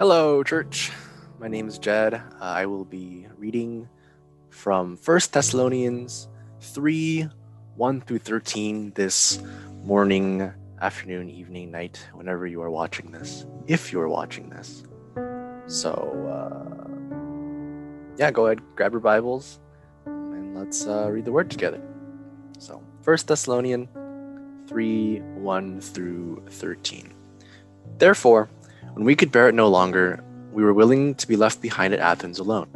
Hello, church. My name is Jed. Uh, I will be reading from First Thessalonians 3 1 through 13 this morning, afternoon, evening, night, whenever you are watching this, if you are watching this. So, uh, yeah, go ahead, grab your Bibles, and let's uh, read the word together. So, First Thessalonian 3 1 through 13. Therefore, when we could bear it no longer, we were willing to be left behind at Athens alone.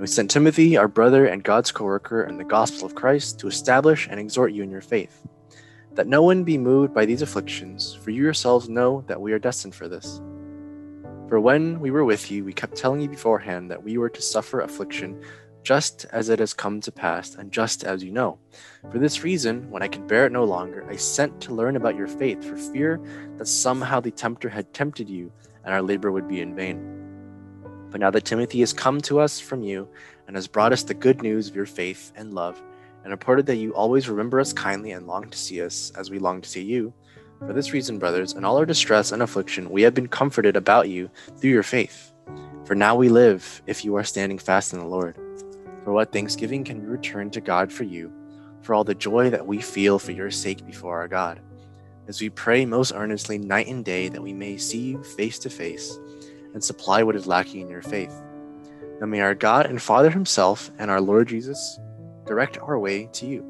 We sent Timothy, our brother and God's co worker in the gospel of Christ, to establish and exhort you in your faith. That no one be moved by these afflictions, for you yourselves know that we are destined for this. For when we were with you, we kept telling you beforehand that we were to suffer affliction just as it has come to pass, and just as you know. For this reason, when I could bear it no longer, I sent to learn about your faith, for fear that somehow the tempter had tempted you, and our labor would be in vain. But now that Timothy has come to us from you, and has brought us the good news of your faith and love, and reported that you always remember us kindly and long to see us, as we long to see you, for this reason, brothers, in all our distress and affliction, we have been comforted about you through your faith. For now we live, if you are standing fast in the Lord. For what thanksgiving can we return to God for you, for all the joy that we feel for your sake before our God, as we pray most earnestly night and day that we may see you face to face and supply what is lacking in your faith. Now may our God and Father Himself and our Lord Jesus direct our way to you,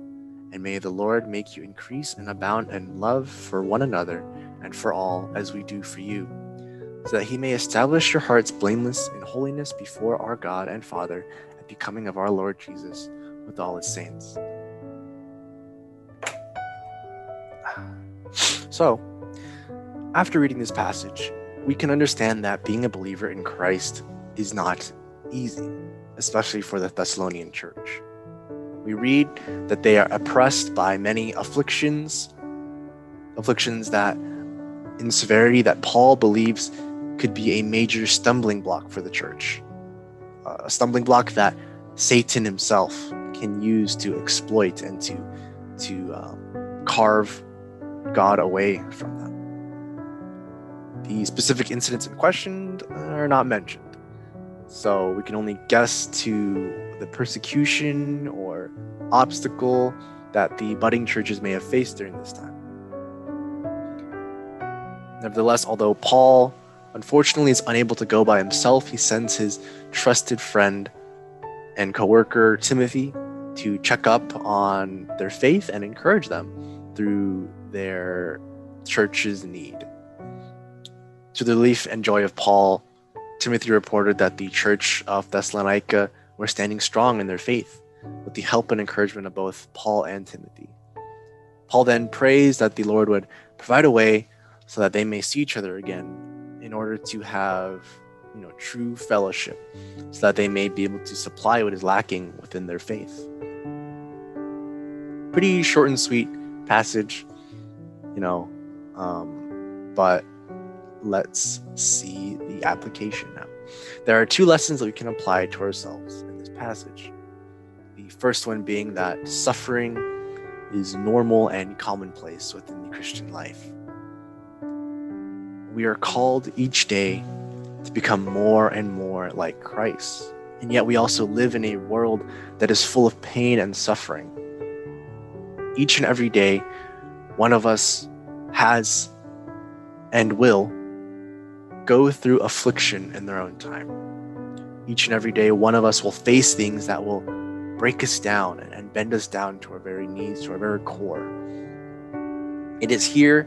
and may the Lord make you increase and abound in love for one another and for all as we do for you, so that He may establish your hearts blameless in holiness before our God and Father at becoming of our Lord Jesus with all his saints. So, after reading this passage, we can understand that being a believer in Christ is not easy, especially for the Thessalonian church. We read that they are oppressed by many afflictions, afflictions that, in severity, that Paul believes could be a major stumbling block for the church a stumbling block that Satan himself can use to exploit and to to um, carve God away from them. The specific incidents in question are not mentioned, so we can only guess to the persecution or obstacle that the budding churches may have faced during this time. Nevertheless, although Paul unfortunately is unable to go by himself, he sends his trusted friend and coworker Timothy to check up on their faith and encourage them through their church's need. To the relief and joy of Paul, Timothy reported that the church of Thessalonica were standing strong in their faith with the help and encouragement of both Paul and Timothy. Paul then prays that the Lord would provide a way so that they may see each other again in order to have you know true fellowship so that they may be able to supply what is lacking within their faith pretty short and sweet passage you know um, but let's see the application now there are two lessons that we can apply to ourselves in this passage the first one being that suffering is normal and commonplace within the christian life we are called each day to become more and more like Christ. And yet we also live in a world that is full of pain and suffering. Each and every day, one of us has and will go through affliction in their own time. Each and every day, one of us will face things that will break us down and bend us down to our very knees, to our very core. It is here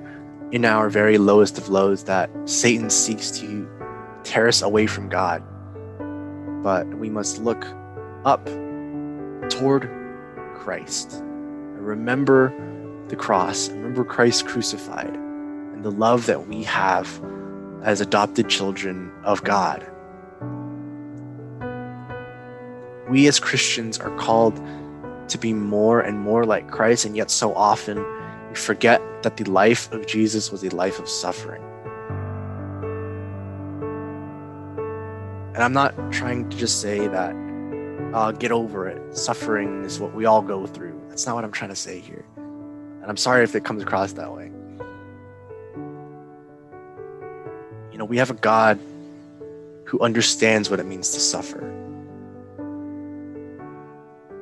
in our very lowest of lows that Satan seeks to tear us away from God. But we must look up toward Christ remember the cross, remember Christ crucified, and the love that we have as adopted children of God. We as Christians are called to be more and more like Christ, and yet so often we forget that the life of Jesus was a life of suffering. And I'm not trying to just say that, uh, get over it. Suffering is what we all go through. That's not what I'm trying to say here. And I'm sorry if it comes across that way. You know, we have a God who understands what it means to suffer.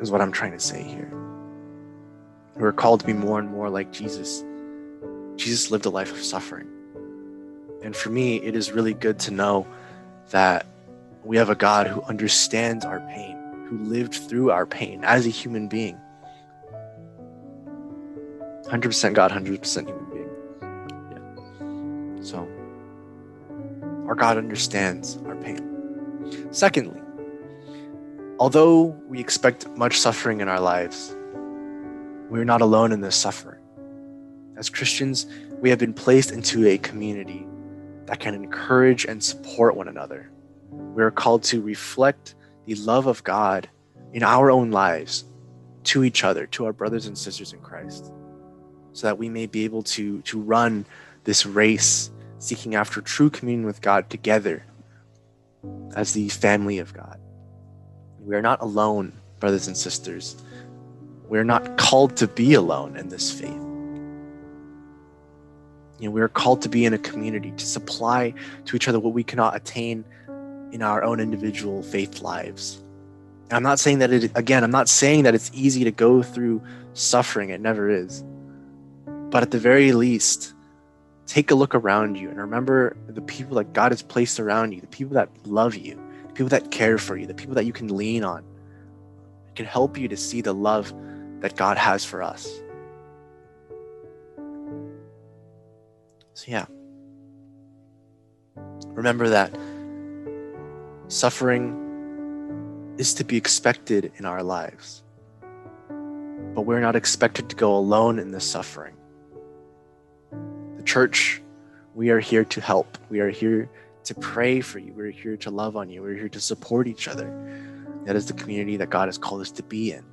Is what I'm trying to say here. We're called to be more and more like Jesus. Jesus lived a life of suffering. And for me, it is really good to know that we have a God who understands our pain, who lived through our pain as a human being. 100% God, 100% human being. Yeah. So, our God understands our pain. Secondly, although we expect much suffering in our lives, we're not alone in this suffering. As Christians, we have been placed into a community that can encourage and support one another. We are called to reflect the love of God in our own lives to each other, to our brothers and sisters in Christ, so that we may be able to, to run this race seeking after true communion with God together as the family of God. We are not alone, brothers and sisters. We're not called to be alone in this faith. You know, we are called to be in a community, to supply to each other what we cannot attain in our own individual faith lives. And I'm not saying that it, again, I'm not saying that it's easy to go through suffering. It never is. But at the very least, take a look around you and remember the people that God has placed around you, the people that love you, the people that care for you, the people that you can lean on. It can help you to see the love that God has for us. So, yeah. Remember that suffering is to be expected in our lives, but we're not expected to go alone in this suffering. The church, we are here to help. We are here to pray for you. We're here to love on you. We're here to support each other. That is the community that God has called us to be in.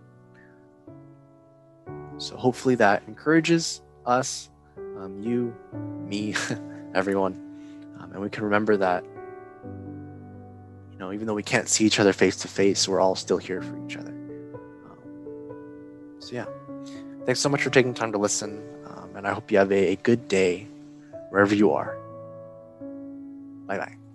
So hopefully that encourages us, um, you, me, everyone. Um, and we can remember that, you know, even though we can't see each other face to face, we're all still here for each other. Um, so, yeah. Thanks so much for taking time to listen. Um, and I hope you have a, a good day wherever you are. Bye bye.